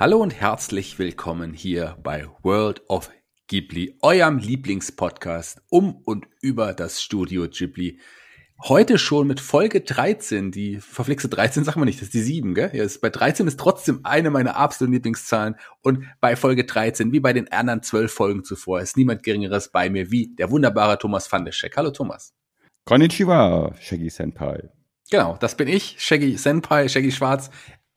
Hallo und herzlich willkommen hier bei World of Ghibli, eurem Lieblingspodcast um und über das Studio Ghibli. Heute schon mit Folge 13, die verflixte 13 sagen wir nicht, das ist die 7, gell? Ja, ist bei 13 ist trotzdem eine meiner absoluten Lieblingszahlen und bei Folge 13, wie bei den anderen zwölf Folgen zuvor, ist niemand geringeres bei mir wie der wunderbare Thomas van der Scheck. Hallo Thomas. Konnichiwa, Shaggy Senpai. Genau, das bin ich, Shaggy Senpai, Shaggy Schwarz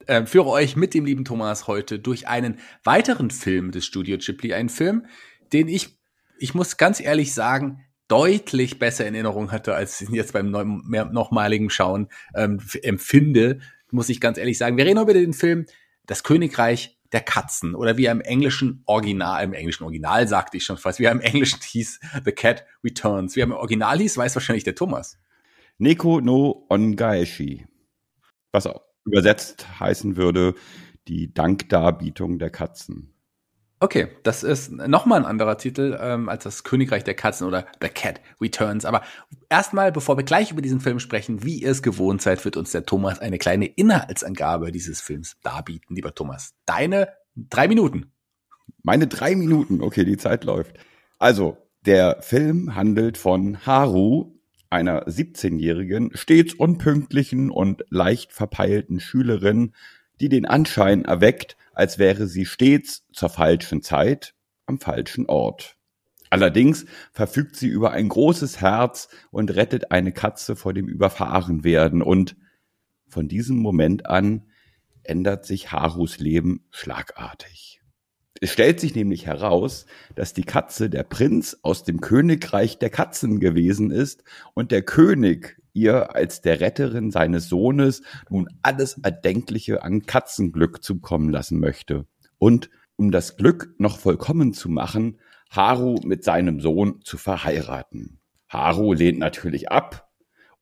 äh, führe euch mit dem lieben Thomas heute durch einen weiteren Film des Studio Ghibli, einen Film, den ich, ich muss ganz ehrlich sagen, deutlich besser in Erinnerung hatte, als ich ihn jetzt beim nochmaligen Schauen ähm, empfinde, muss ich ganz ehrlich sagen. Wir reden über den Film Das Königreich der Katzen oder wie er im englischen Original, im englischen Original sagte ich schon fast, wie er im Englischen hieß, The Cat Returns. Wie er im Original hieß, weiß wahrscheinlich der Thomas. Neko no Ongaeshi. Was auch übersetzt heißen würde, die Dankdarbietung der Katzen. Okay, das ist nochmal ein anderer Titel ähm, als das Königreich der Katzen oder The Cat Returns. Aber erstmal, bevor wir gleich über diesen Film sprechen, wie ihr es gewohnt seid, wird uns der Thomas eine kleine Inhaltsangabe dieses Films darbieten. Lieber Thomas, deine drei Minuten. Meine drei Minuten, okay, die Zeit läuft. Also, der Film handelt von Haru, einer 17-jährigen, stets unpünktlichen und leicht verpeilten Schülerin, die den Anschein erweckt, als wäre sie stets zur falschen Zeit am falschen Ort. Allerdings verfügt sie über ein großes Herz und rettet eine Katze vor dem Überfahrenwerden und von diesem Moment an ändert sich Harus Leben schlagartig. Es stellt sich nämlich heraus, dass die Katze der Prinz aus dem Königreich der Katzen gewesen ist und der König ihr als der Retterin seines Sohnes nun alles Erdenkliche an Katzenglück zukommen lassen möchte. Und um das Glück noch vollkommen zu machen, Haru mit seinem Sohn zu verheiraten. Haru lehnt natürlich ab,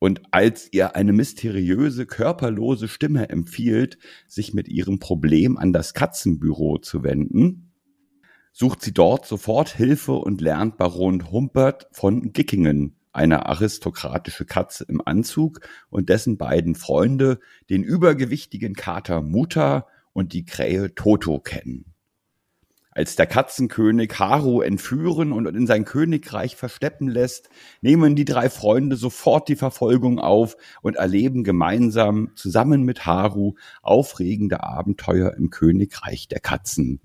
und als ihr eine mysteriöse, körperlose Stimme empfiehlt, sich mit ihrem Problem an das Katzenbüro zu wenden, sucht sie dort sofort Hilfe und lernt Baron Humpert von Gickingen, eine aristokratische Katze im Anzug und dessen beiden Freunde, den übergewichtigen Kater Muta und die Krähe Toto kennen als der Katzenkönig Haru entführen und in sein Königreich versteppen lässt, nehmen die drei Freunde sofort die Verfolgung auf und erleben gemeinsam zusammen mit Haru aufregende Abenteuer im Königreich der Katzen.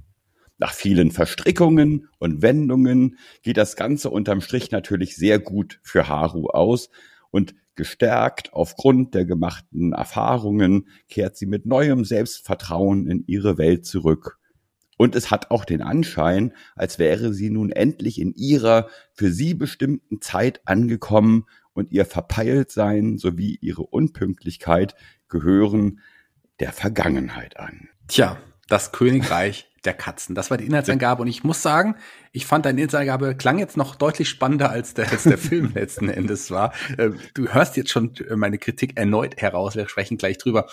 Nach vielen Verstrickungen und Wendungen geht das Ganze unterm Strich natürlich sehr gut für Haru aus und gestärkt aufgrund der gemachten Erfahrungen kehrt sie mit neuem Selbstvertrauen in ihre Welt zurück und es hat auch den Anschein, als wäre sie nun endlich in ihrer für sie bestimmten Zeit angekommen und ihr Verpeiltsein sowie ihre Unpünktlichkeit gehören der Vergangenheit an. Tja, das Königreich der Katzen. Das war die Inhaltsangabe und ich muss sagen, ich fand deine Inhaltsangabe klang jetzt noch deutlich spannender als der, als der Film letzten Endes war. Ähm, du hörst jetzt schon meine Kritik erneut heraus, wir sprechen gleich drüber.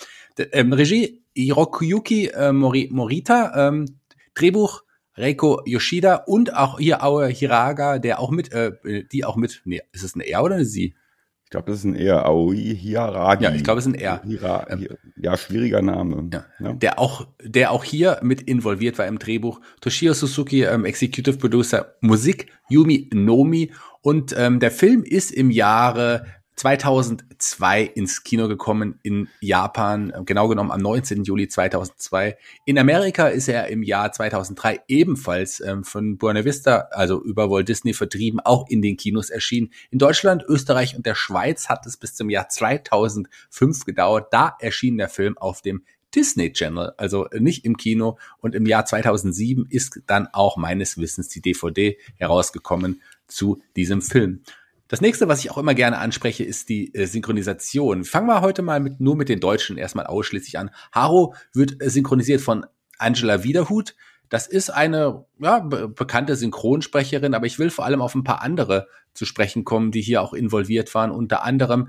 Ähm, Regie Hirokuyuki äh, Morita, ähm, Drehbuch Reiko Yoshida und auch hier Aoi Hiraga, der auch mit, äh, die auch mit, nee, ist es ein Er oder eine Sie? Ich glaube, das ist ein Er, Aoi Hiragi. Ja, ich glaube, es ist ein Er. Hira, ja, schwieriger Name. Ja. ja. Der auch, der auch hier mit involviert war im Drehbuch. Toshio Suzuki, ähm, Executive Producer Musik, Yumi Nomi und ähm, der Film ist im Jahre 2002 ins Kino gekommen in Japan, genau genommen am 19. Juli 2002. In Amerika ist er im Jahr 2003 ebenfalls ähm, von Buena Vista, also über Walt Disney vertrieben, auch in den Kinos erschienen. In Deutschland, Österreich und der Schweiz hat es bis zum Jahr 2005 gedauert. Da erschien der Film auf dem Disney Channel, also nicht im Kino. Und im Jahr 2007 ist dann auch meines Wissens die DVD herausgekommen zu diesem Film. Das nächste, was ich auch immer gerne anspreche, ist die äh, Synchronisation. Fangen wir heute mal mit, nur mit den Deutschen erstmal ausschließlich an. Haro wird äh, synchronisiert von Angela Wiederhut. Das ist eine ja, be bekannte Synchronsprecherin, aber ich will vor allem auf ein paar andere zu sprechen kommen, die hier auch involviert waren. Unter anderem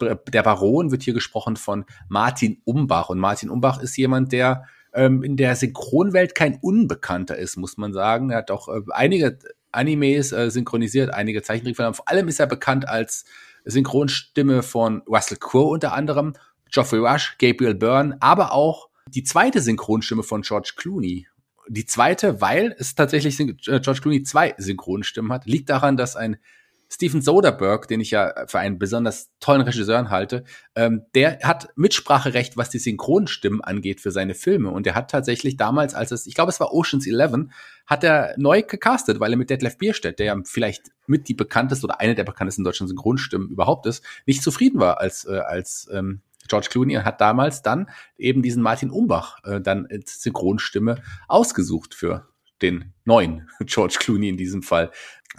der Baron wird hier gesprochen von Martin Umbach. Und Martin Umbach ist jemand, der ähm, in der Synchronwelt kein Unbekannter ist, muss man sagen. Er hat auch äh, einige Animes äh, synchronisiert, einige Zeichentrickfilme. Vor allem ist er bekannt als Synchronstimme von Russell Crowe unter anderem, Geoffrey Rush, Gabriel Byrne, aber auch die zweite Synchronstimme von George Clooney. Die zweite, weil es tatsächlich äh, George Clooney zwei Synchronstimmen hat, liegt daran, dass ein Steven Soderbergh, den ich ja für einen besonders tollen Regisseur halte, ähm, der hat Mitspracherecht, was die Synchronstimmen angeht für seine Filme. Und er hat tatsächlich damals, als es, ich glaube, es war Ocean's Eleven, hat er neu gecastet, weil er mit Detlef Bierstedt, der ja vielleicht mit die bekannteste oder eine der bekanntesten deutschen Synchronstimmen überhaupt ist, nicht zufrieden war als, äh, als ähm, George Clooney und hat damals dann eben diesen Martin Umbach äh, dann als Synchronstimme ausgesucht für den neuen George Clooney in diesem Fall.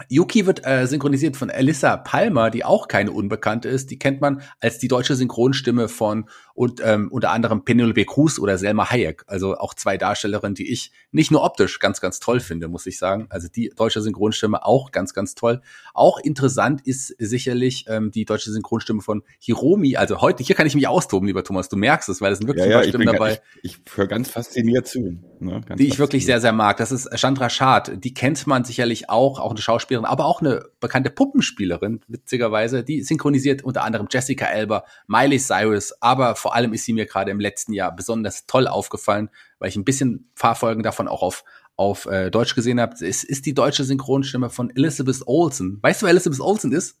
Yuki wird äh, synchronisiert von Alyssa Palmer, die auch keine Unbekannte ist. Die kennt man als die deutsche Synchronstimme von und ähm, unter anderem Penelope Cruz oder Selma Hayek. Also auch zwei Darstellerinnen, die ich nicht nur optisch ganz, ganz toll finde, muss ich sagen. Also die deutsche Synchronstimme auch ganz, ganz toll. Auch interessant ist sicherlich ähm, die deutsche Synchronstimme von Hiromi. Also heute, hier kann ich mich austoben, lieber Thomas. Du merkst es, weil es sind wirklich ja, ja, Stimmen dabei. Ich, ich höre ganz fasziniert zu. Ne? Ganz die ich wirklich sehr, sehr mag. Das ist Chandra Schad. Die kennt man sicherlich auch, auch eine Schauspielerin, aber auch eine bekannte Puppenspielerin, witzigerweise. Die synchronisiert unter anderem Jessica Elba, Miley Cyrus, aber vor allem ist sie mir gerade im letzten Jahr besonders toll aufgefallen, weil ich ein bisschen Fahrfolgen davon auch auf auf äh, Deutsch gesehen habe. Es ist die deutsche Synchronstimme von Elizabeth Olsen. Weißt du, wer Elizabeth Olsen ist?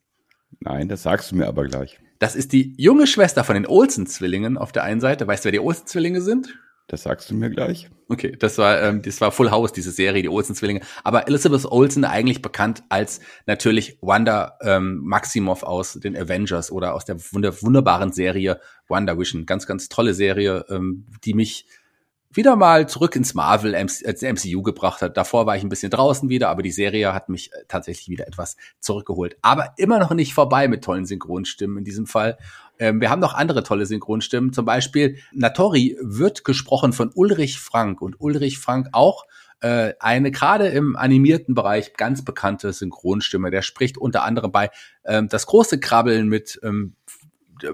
Nein, das sagst du mir aber gleich. Das ist die junge Schwester von den Olsen-Zwillingen auf der einen Seite. Weißt du, wer die Olsen-Zwillinge sind? Das sagst du mir gleich. Okay, das war, ähm, das war Full House, diese Serie, die Olsen-Zwillinge. Aber Elizabeth Olsen eigentlich bekannt als natürlich Wanda ähm, Maximoff aus den Avengers oder aus der wunder wunderbaren Serie Wonder Vision. Ganz, ganz tolle Serie, ähm, die mich wieder mal zurück ins Marvel MCU gebracht hat. Davor war ich ein bisschen draußen wieder, aber die Serie hat mich äh, tatsächlich wieder etwas zurückgeholt. Aber immer noch nicht vorbei mit tollen Synchronstimmen in diesem Fall. Ähm, wir haben noch andere tolle Synchronstimmen. Zum Beispiel Natori wird gesprochen von Ulrich Frank und Ulrich Frank auch äh, eine gerade im animierten Bereich ganz bekannte Synchronstimme. Der spricht unter anderem bei ähm, das große Krabbeln mit ähm,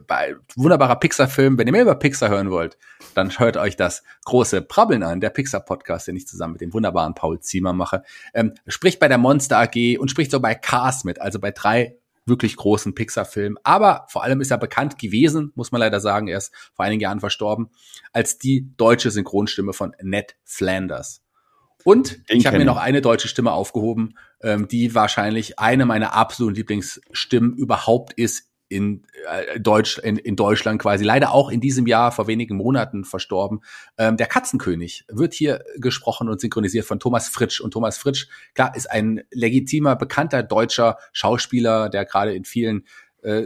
bei wunderbarer Pixar-Film. Wenn ihr mehr über Pixar hören wollt, dann hört euch das große Prabbeln an, der Pixar-Podcast, den ich zusammen mit dem wunderbaren Paul Ziemer mache. Ähm, spricht bei der Monster AG und spricht so bei Cars mit, also bei drei wirklich großen Pixar-Filmen. Aber vor allem ist er bekannt gewesen, muss man leider sagen, er ist vor einigen Jahren verstorben, als die deutsche Synchronstimme von Ned Flanders. Und Den ich habe mir noch eine deutsche Stimme aufgehoben, ähm, die wahrscheinlich eine meiner absoluten Lieblingsstimmen überhaupt ist in, äh, Deutsch, in, in Deutschland quasi, leider auch in diesem Jahr vor wenigen Monaten verstorben. Ähm, der Katzenkönig wird hier gesprochen und synchronisiert von Thomas Fritsch. Und Thomas Fritsch, klar, ist ein legitimer, bekannter deutscher Schauspieler, der gerade in vielen äh,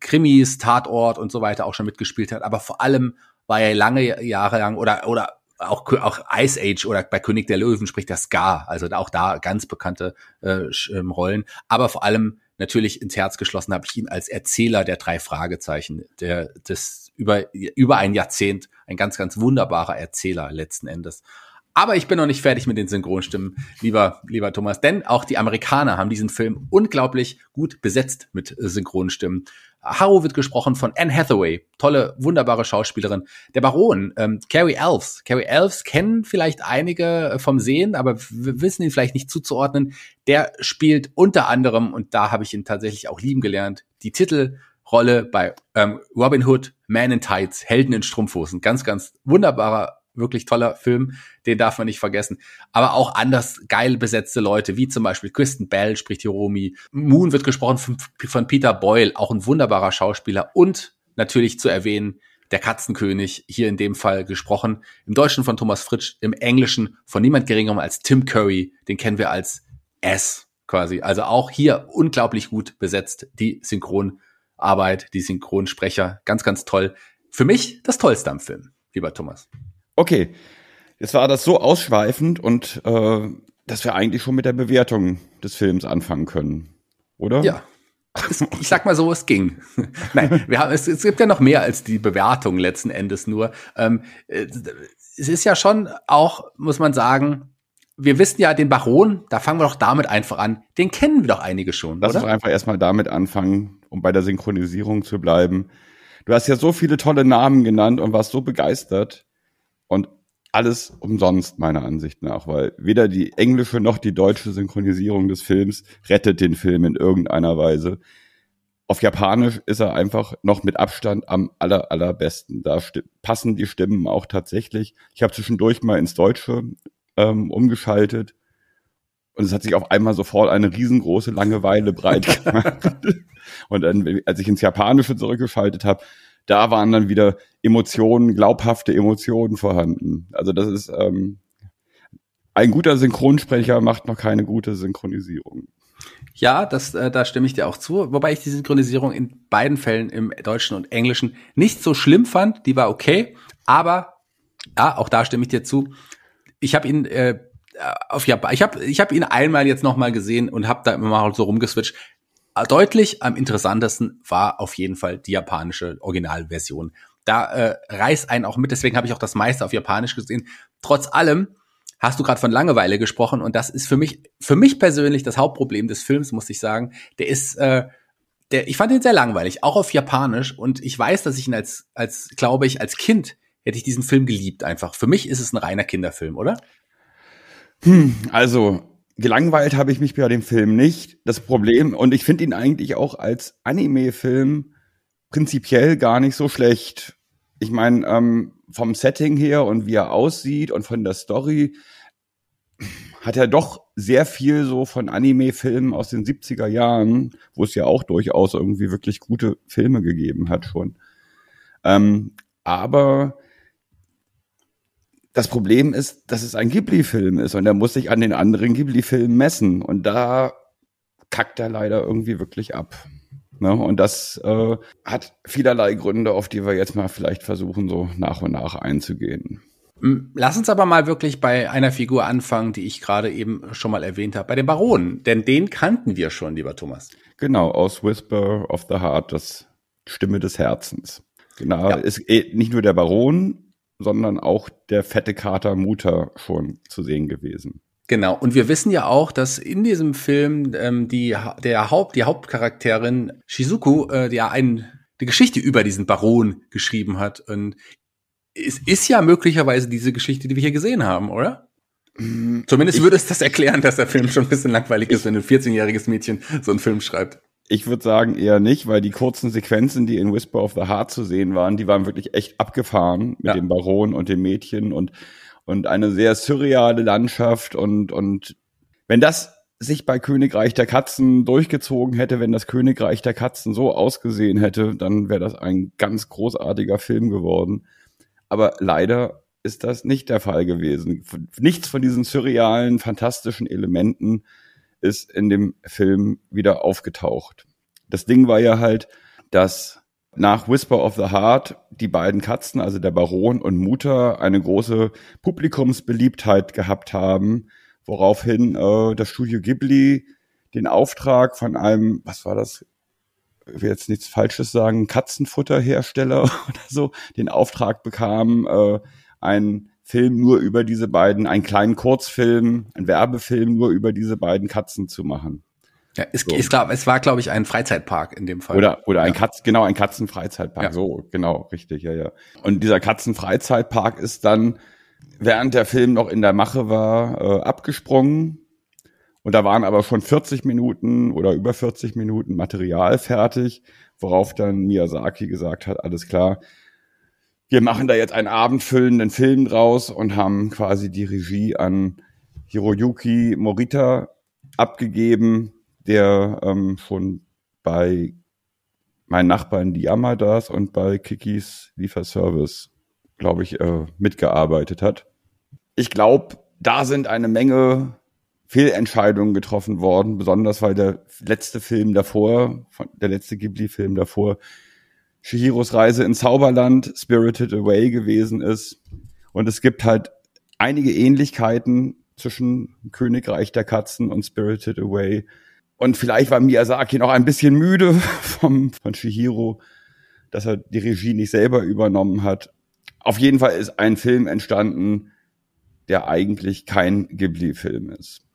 Krimis, Tatort und so weiter auch schon mitgespielt hat. Aber vor allem war er lange Jahre lang oder, oder auch, auch Ice Age oder bei König der Löwen spricht der Scar, also auch da ganz bekannte äh, ähm, Rollen. Aber vor allem natürlich ins Herz geschlossen habe ich ihn als Erzähler der drei Fragezeichen, der das über, über ein Jahrzehnt ein ganz, ganz wunderbarer Erzähler letzten Endes. Aber ich bin noch nicht fertig mit den Synchronstimmen, lieber, lieber Thomas, denn auch die Amerikaner haben diesen Film unglaublich gut besetzt mit Synchronstimmen. Harrow wird gesprochen von Anne Hathaway, tolle, wunderbare Schauspielerin. Der Baron, ähm, Carrie Elves. Carrie Elves kennen vielleicht einige äh, vom Sehen, aber wissen ihn vielleicht nicht zuzuordnen. Der spielt unter anderem, und da habe ich ihn tatsächlich auch lieben gelernt, die Titelrolle bei ähm, Robin Hood, Man in Tights, Helden in Strumpfhosen. Ganz, ganz wunderbarer wirklich toller Film, den darf man nicht vergessen. Aber auch anders geil besetzte Leute, wie zum Beispiel Kristen Bell spricht Hiromi. Moon wird gesprochen von, von Peter Boyle, auch ein wunderbarer Schauspieler. Und natürlich zu erwähnen, der Katzenkönig, hier in dem Fall gesprochen, im Deutschen von Thomas Fritsch, im Englischen von niemand geringerem als Tim Curry, den kennen wir als S quasi. Also auch hier unglaublich gut besetzt, die Synchronarbeit, die Synchronsprecher, ganz, ganz toll. Für mich das Tollste am Film. lieber Thomas. Okay, jetzt war das so ausschweifend und äh, dass wir eigentlich schon mit der Bewertung des Films anfangen können, oder? Ja. Ich sag mal so, es ging. Nein, wir haben, es, es gibt ja noch mehr als die Bewertung letzten Endes nur. Ähm, äh, es ist ja schon auch, muss man sagen, wir wissen ja den Baron, da fangen wir doch damit einfach an. Den kennen wir doch einige schon, Lass oder? uns einfach erstmal damit anfangen, um bei der Synchronisierung zu bleiben. Du hast ja so viele tolle Namen genannt und warst so begeistert. Und alles umsonst, meiner Ansicht nach, weil weder die englische noch die deutsche Synchronisierung des Films rettet den Film in irgendeiner Weise. Auf Japanisch ist er einfach noch mit Abstand am aller, allerbesten. Da passen die Stimmen auch tatsächlich. Ich habe zwischendurch mal ins Deutsche ähm, umgeschaltet und es hat sich auf einmal sofort eine riesengroße Langeweile breit gemacht. und dann, als ich ins Japanische zurückgeschaltet habe, da waren dann wieder Emotionen, glaubhafte Emotionen vorhanden. Also das ist ähm, ein guter Synchronsprecher macht noch keine gute Synchronisierung. Ja, das, äh, da stimme ich dir auch zu. Wobei ich die Synchronisierung in beiden Fällen im Deutschen und Englischen nicht so schlimm fand. Die war okay, aber ja, auch da stimme ich dir zu. Ich habe ihn äh, auf Japan, ich habe ich hab ihn einmal jetzt noch mal gesehen und habe da immer mal so rumgeswitcht deutlich am interessantesten war auf jeden Fall die japanische Originalversion. Da äh, reißt einen auch mit, deswegen habe ich auch das meiste auf Japanisch gesehen. Trotz allem hast du gerade von Langeweile gesprochen und das ist für mich für mich persönlich das Hauptproblem des Films, muss ich sagen. Der ist äh, der ich fand ihn sehr langweilig, auch auf Japanisch und ich weiß, dass ich ihn als als glaube ich als Kind hätte ich diesen Film geliebt einfach. Für mich ist es ein reiner Kinderfilm, oder? Hm, also gelangweilt habe ich mich bei dem Film nicht. Das Problem, und ich finde ihn eigentlich auch als Anime-Film prinzipiell gar nicht so schlecht. Ich meine, ähm, vom Setting her und wie er aussieht und von der Story hat er doch sehr viel so von Anime-Filmen aus den 70er Jahren, wo es ja auch durchaus irgendwie wirklich gute Filme gegeben hat schon. Ähm, aber das Problem ist, dass es ein Ghibli-Film ist und er muss sich an den anderen Ghibli-Filmen messen. Und da kackt er leider irgendwie wirklich ab. Ne? Und das äh, hat vielerlei Gründe, auf die wir jetzt mal vielleicht versuchen, so nach und nach einzugehen. Lass uns aber mal wirklich bei einer Figur anfangen, die ich gerade eben schon mal erwähnt habe, bei dem Baron. Denn den kannten wir schon, lieber Thomas. Genau, aus Whisper of the Heart, das Stimme des Herzens. Genau, ja. ist eh nicht nur der Baron, sondern auch der fette Kater Mutter schon zu sehen gewesen. Genau. Und wir wissen ja auch, dass in diesem Film ähm, die, der Haupt, die Hauptcharakterin Shizuku, äh, ja ein, die Geschichte über diesen Baron geschrieben hat. Und es ist ja möglicherweise diese Geschichte, die wir hier gesehen haben, oder? Mm, Zumindest ich, würde es das erklären, dass der Film schon ein bisschen langweilig ist, wenn ein 14-jähriges Mädchen so einen Film schreibt. Ich würde sagen eher nicht, weil die kurzen Sequenzen, die in Whisper of the Heart zu sehen waren, die waren wirklich echt abgefahren mit ja. dem Baron und dem Mädchen und, und eine sehr surreale Landschaft und, und wenn das sich bei Königreich der Katzen durchgezogen hätte, wenn das Königreich der Katzen so ausgesehen hätte, dann wäre das ein ganz großartiger Film geworden. Aber leider ist das nicht der Fall gewesen. Nichts von diesen surrealen, fantastischen Elementen ist in dem Film wieder aufgetaucht. Das Ding war ja halt, dass nach Whisper of the Heart die beiden Katzen, also der Baron und Mutter, eine große Publikumsbeliebtheit gehabt haben, woraufhin äh, das Studio Ghibli den Auftrag von einem, was war das, ich will jetzt nichts Falsches sagen, Katzenfutterhersteller oder so, den Auftrag bekam, äh, ein Film nur über diese beiden, einen kleinen Kurzfilm, ein Werbefilm nur über diese beiden Katzen zu machen. Ja, es, so. glaub, es war, glaube ich, ein Freizeitpark in dem Fall. Oder, oder ein ja. Katz, genau, ein Katzenfreizeitpark. Ja. So, genau, richtig, ja, ja. Und dieser Katzenfreizeitpark ist dann, während der Film noch in der Mache war, äh, abgesprungen. Und da waren aber schon 40 Minuten oder über 40 Minuten Material fertig, worauf dann Miyazaki gesagt hat, alles klar, wir machen da jetzt einen abendfüllenden Film draus und haben quasi die Regie an Hiroyuki Morita abgegeben, der ähm, schon bei meinen Nachbarn die Yamadas und bei Kikis Lieferservice, glaube ich, äh, mitgearbeitet hat. Ich glaube, da sind eine Menge Fehlentscheidungen getroffen worden, besonders weil der letzte Film davor, der letzte Ghibli-Film davor, Shihiros Reise ins Zauberland, Spirited Away gewesen ist. Und es gibt halt einige Ähnlichkeiten zwischen Königreich der Katzen und Spirited Away. Und vielleicht war Miyazaki noch ein bisschen müde vom, von Shihiro, dass er die Regie nicht selber übernommen hat. Auf jeden Fall ist ein Film entstanden, der eigentlich kein Ghibli-Film ist.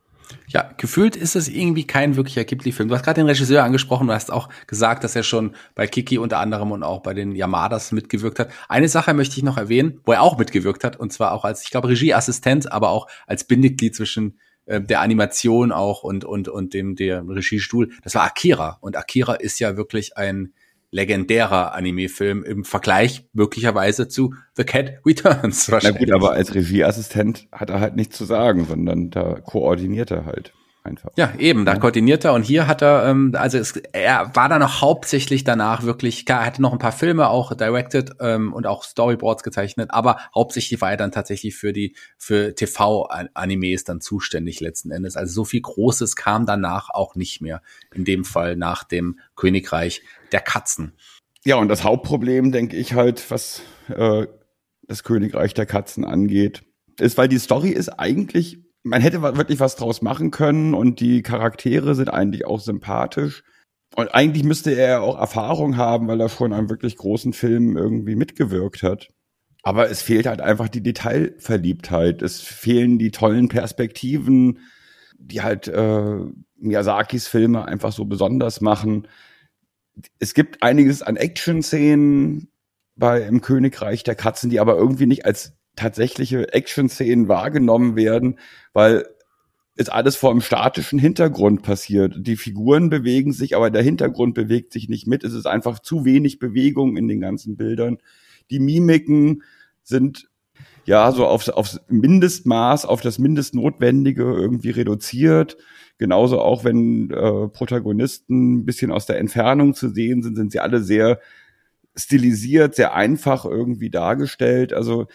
Ja, gefühlt ist es irgendwie kein wirklicher Ghibli-Film. Du hast gerade den Regisseur angesprochen, du hast auch gesagt, dass er schon bei Kiki unter anderem und auch bei den Yamadas mitgewirkt hat. Eine Sache möchte ich noch erwähnen, wo er auch mitgewirkt hat, und zwar auch als, ich glaube, Regieassistent, aber auch als Bindeglied zwischen äh, der Animation auch und, und, und dem, der Regiestuhl. Das war Akira. Und Akira ist ja wirklich ein legendärer Anime-Film im Vergleich möglicherweise zu The Cat Returns. Na gut, aber als Regieassistent hat er halt nichts zu sagen, sondern da koordiniert er halt einfach. Ja, eben, da koordiniert er und hier hat er, ähm, also es, er war dann auch hauptsächlich danach wirklich, klar, er hatte noch ein paar Filme auch directed ähm, und auch Storyboards gezeichnet, aber hauptsächlich war er dann tatsächlich für die, für TV-Animes dann zuständig letzten Endes. Also so viel Großes kam danach auch nicht mehr. In dem Fall nach dem Königreich der Katzen. Ja, und das Hauptproblem, denke ich halt, was äh, das Königreich der Katzen angeht, ist, weil die Story ist eigentlich man hätte wirklich was draus machen können und die Charaktere sind eigentlich auch sympathisch. Und eigentlich müsste er auch Erfahrung haben, weil er schon an wirklich großen Filmen irgendwie mitgewirkt hat. Aber es fehlt halt einfach die Detailverliebtheit. Es fehlen die tollen Perspektiven, die halt äh, Miyazakis Filme einfach so besonders machen. Es gibt einiges an Action-Szenen bei Im Königreich der Katzen, die aber irgendwie nicht als tatsächliche Action-Szenen wahrgenommen werden, weil es alles vor einem statischen Hintergrund passiert. Die Figuren bewegen sich, aber der Hintergrund bewegt sich nicht mit. Es ist einfach zu wenig Bewegung in den ganzen Bildern. Die Mimiken sind ja so aufs, aufs Mindestmaß, auf das Mindestnotwendige irgendwie reduziert. Genauso auch wenn äh, Protagonisten ein bisschen aus der Entfernung zu sehen sind, sind sie alle sehr stilisiert, sehr einfach irgendwie dargestellt. Also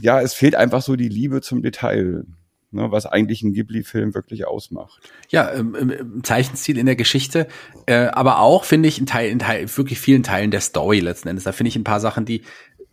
ja, es fehlt einfach so die Liebe zum Detail. Ne, was eigentlich ein Ghibli-Film wirklich ausmacht. Ja, im, Zeichenstil in der Geschichte, äh, aber auch finde ich in, Teil, in Teil, wirklich vielen Teilen der Story letzten Endes. Da finde ich ein paar Sachen, die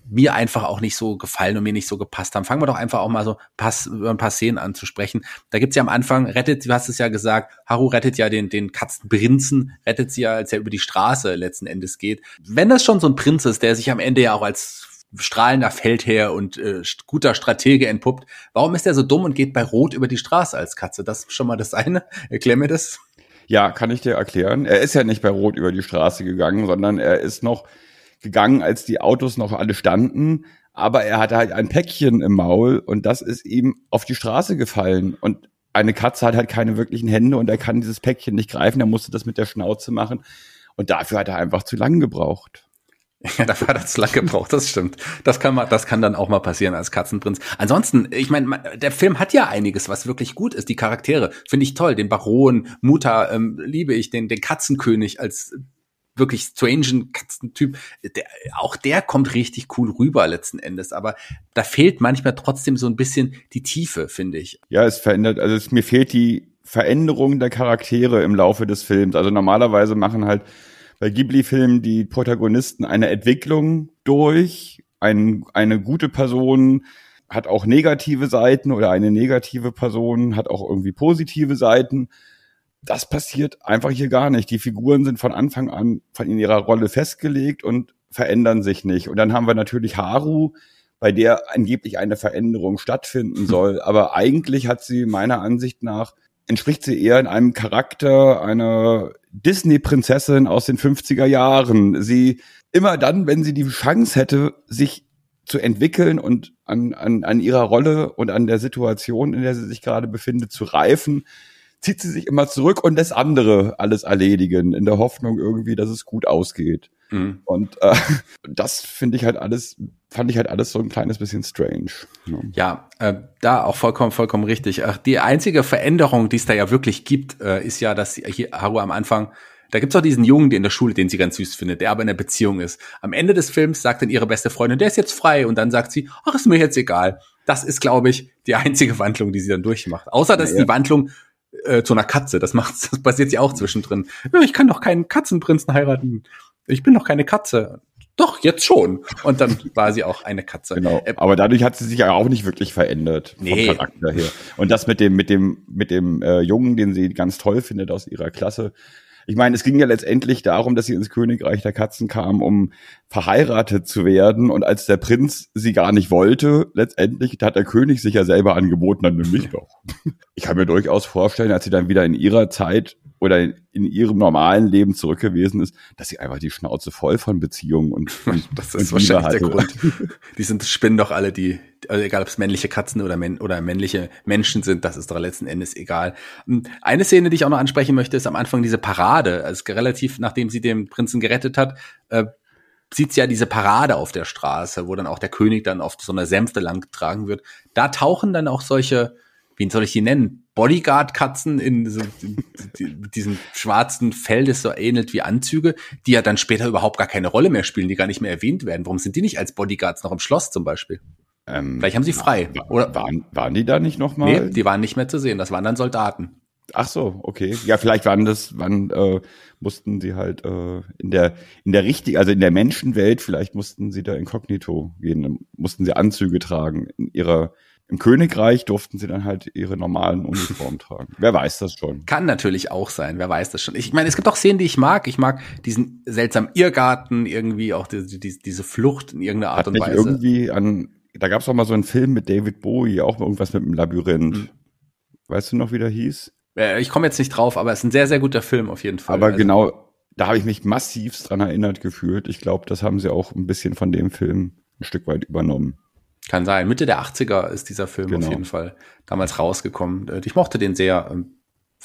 mir einfach auch nicht so gefallen und mir nicht so gepasst haben. Fangen wir doch einfach auch mal so pass, über ein paar Szenen anzusprechen. Da gibt's ja am Anfang, rettet, du hast es ja gesagt, Haru rettet ja den, den Katzenprinzen, rettet sie ja, als er über die Straße letzten Endes geht. Wenn das schon so ein Prinz ist, der sich am Ende ja auch als strahlender Feldherr und äh, guter Stratege entpuppt. Warum ist er so dumm und geht bei Rot über die Straße als Katze? Das ist schon mal das eine. Erklär mir das. Ja, kann ich dir erklären. Er ist ja nicht bei Rot über die Straße gegangen, sondern er ist noch gegangen, als die Autos noch alle standen. Aber er hatte halt ein Päckchen im Maul und das ist ihm auf die Straße gefallen. Und eine Katze hat halt keine wirklichen Hände und er kann dieses Päckchen nicht greifen. Er musste das mit der Schnauze machen. Und dafür hat er einfach zu lang gebraucht. Ja, dafür hat er zu lange gebraucht, das stimmt. Das kann man, das kann dann auch mal passieren als Katzenprinz. Ansonsten, ich meine, der Film hat ja einiges, was wirklich gut ist. Die Charaktere finde ich toll. Den Baron, Mutter ähm, liebe ich, den, den Katzenkönig als wirklich strangen Katzentyp. Der, auch der kommt richtig cool rüber letzten Endes. Aber da fehlt manchmal trotzdem so ein bisschen die Tiefe, finde ich. Ja, es verändert, also es, mir fehlt die Veränderung der Charaktere im Laufe des Films. Also normalerweise machen halt bei Ghibli-Filmen die Protagonisten eine Entwicklung durch. Ein, eine gute Person hat auch negative Seiten oder eine negative Person hat auch irgendwie positive Seiten. Das passiert einfach hier gar nicht. Die Figuren sind von Anfang an von in ihrer Rolle festgelegt und verändern sich nicht. Und dann haben wir natürlich Haru, bei der angeblich eine Veränderung stattfinden soll. Aber eigentlich hat sie meiner Ansicht nach entspricht sie eher in einem Charakter einer Disney-Prinzessin aus den 50er Jahren. Sie immer dann, wenn sie die Chance hätte, sich zu entwickeln und an, an, an ihrer Rolle und an der Situation, in der sie sich gerade befindet, zu reifen, zieht sie sich immer zurück und lässt andere alles erledigen, in der Hoffnung irgendwie, dass es gut ausgeht. Mhm. Und äh, das finde ich halt alles, fand ich halt alles so ein kleines bisschen strange. Ja, ja äh, da auch vollkommen, vollkommen richtig. Ach, die einzige Veränderung, die es da ja wirklich gibt, äh, ist ja, dass hier Haru am Anfang da gibt's auch diesen Jungen, der in der Schule, den sie ganz süß findet, der aber in einer Beziehung ist. Am Ende des Films sagt dann ihre beste Freundin, der ist jetzt frei. Und dann sagt sie, ach, ist mir jetzt egal. Das ist, glaube ich, die einzige Wandlung, die sie dann durchmacht. Außer, dass ja, ja. die Wandlung äh, zu einer Katze. Das macht, das passiert ja auch zwischendrin. Ich kann doch keinen Katzenprinzen heiraten. Ich bin noch keine Katze. Doch, jetzt schon. Und dann war sie auch eine Katze. Genau. Aber dadurch hat sie sich ja auch nicht wirklich verändert Nee. vom Charakter her. Und das mit dem, mit dem, mit dem äh, Jungen, den sie ganz toll findet aus ihrer Klasse. Ich meine, es ging ja letztendlich darum, dass sie ins Königreich der Katzen kam, um verheiratet zu werden. Und als der Prinz sie gar nicht wollte, letztendlich hat der König sich ja selber angeboten, dann nimm mich doch. Ich kann mir durchaus vorstellen, als sie dann wieder in ihrer Zeit oder in, in ihrem normalen Leben zurück gewesen ist, dass sie einfach die Schnauze voll von Beziehungen und, und Das und ist Liebe wahrscheinlich der. Grund. Die sind spinnen doch alle, die, also egal ob es männliche Katzen oder, männ oder männliche Menschen sind, das ist doch letzten Endes egal. Und Eine Szene, die ich auch noch ansprechen möchte, ist am Anfang diese Parade. Also relativ, nachdem sie den Prinzen gerettet hat, äh, sieht sie ja diese Parade auf der Straße, wo dann auch der König dann auf so einer Sänfte lang getragen wird. Da tauchen dann auch solche, wie soll ich die nennen? Bodyguard-Katzen in so, die- diesem schwarzen Fell, das so ähnelt wie Anzüge, die ja dann später überhaupt gar keine Rolle mehr spielen, die gar nicht mehr erwähnt werden. Warum sind die nicht als Bodyguards noch im Schloss zum Beispiel? Ähm, Vielleicht haben sie frei. Oder? waren, waren die da nicht nochmal? Nee, die waren nicht mehr zu sehen. Das waren dann Soldaten. Ach so, okay. Ja, vielleicht waren das, wann äh, mussten sie halt äh, in der in der richtigen, also in der Menschenwelt, vielleicht mussten sie da inkognito gehen, mussten sie Anzüge tragen. In ihrer im Königreich durften sie dann halt ihre normalen Uniformen tragen. Wer weiß das schon? Kann natürlich auch sein, wer weiß das schon. Ich meine, es gibt auch Szenen, die ich mag. Ich mag diesen seltsamen Irrgarten, irgendwie auch die, die, diese Flucht in irgendeiner Art Hat und Weise. irgendwie an, da gab es auch mal so einen Film mit David Bowie, auch irgendwas mit dem Labyrinth. Mhm. Weißt du noch, wie der hieß? Äh, Ich komme jetzt nicht drauf, aber es ist ein sehr, sehr guter Film auf jeden Fall. Aber Also, genau, da habe ich mich massivst dran erinnert gefühlt. Ich glaube, das haben sie auch ein bisschen von dem Film ein Stück weit übernommen. Kann sein. Mitte der 80er ist dieser Film Genau. auf jeden Fall damals rausgekommen. Äh, Ich mochte den sehr.